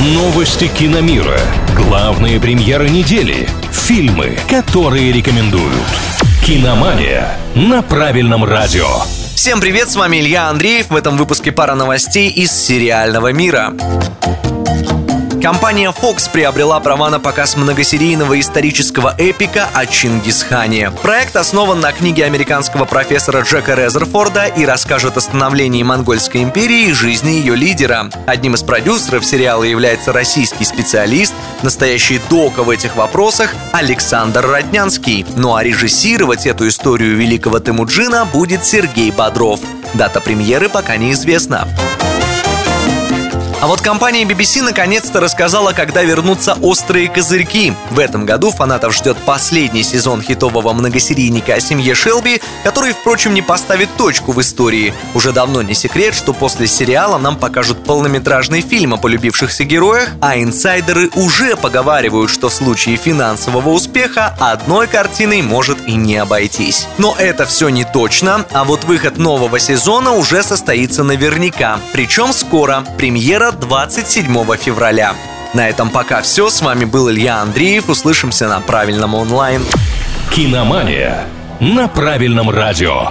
Новости киномира. Главные премьеры недели. Фильмы, которые рекомендуют. Киномания на правильном радио. Всем привет, с вами Илья Андреев. В этом выпуске пара новостей из сериального мира. Компания Fox приобрела права на показ многосерийного исторического эпика о Чингисхане. Проект основан на книге американского профессора Джека Резерфорда и расскажет о становлении Монгольской империи и жизни ее лидера. Одним из продюсеров сериала является российский специалист, настоящий дока в этих вопросах Александр Роднянский. Ну а режиссировать эту историю великого Темуджина будет Сергей Бодров. Дата премьеры пока неизвестна. А вот компания BBC наконец-то рассказала, когда вернутся «Острые козырьки». В этом году фанатов ждет последний сезон хитового многосерийника о семье Шелби, который, впрочем, не поставит точку в истории. Уже давно не секрет, что после сериала нам покажут полнометражный фильм о полюбившихся героях, а инсайдеры уже поговаривают, что в случае финансового успеха одной картиной может и не обойтись. Но это все не точно, а вот выход нового сезона уже состоится наверняка. Причем скоро. Премьера 27 февраля. На этом пока все. С вами был Илья Андреев. Услышимся на правильном онлайн. Киномания на правильном радио.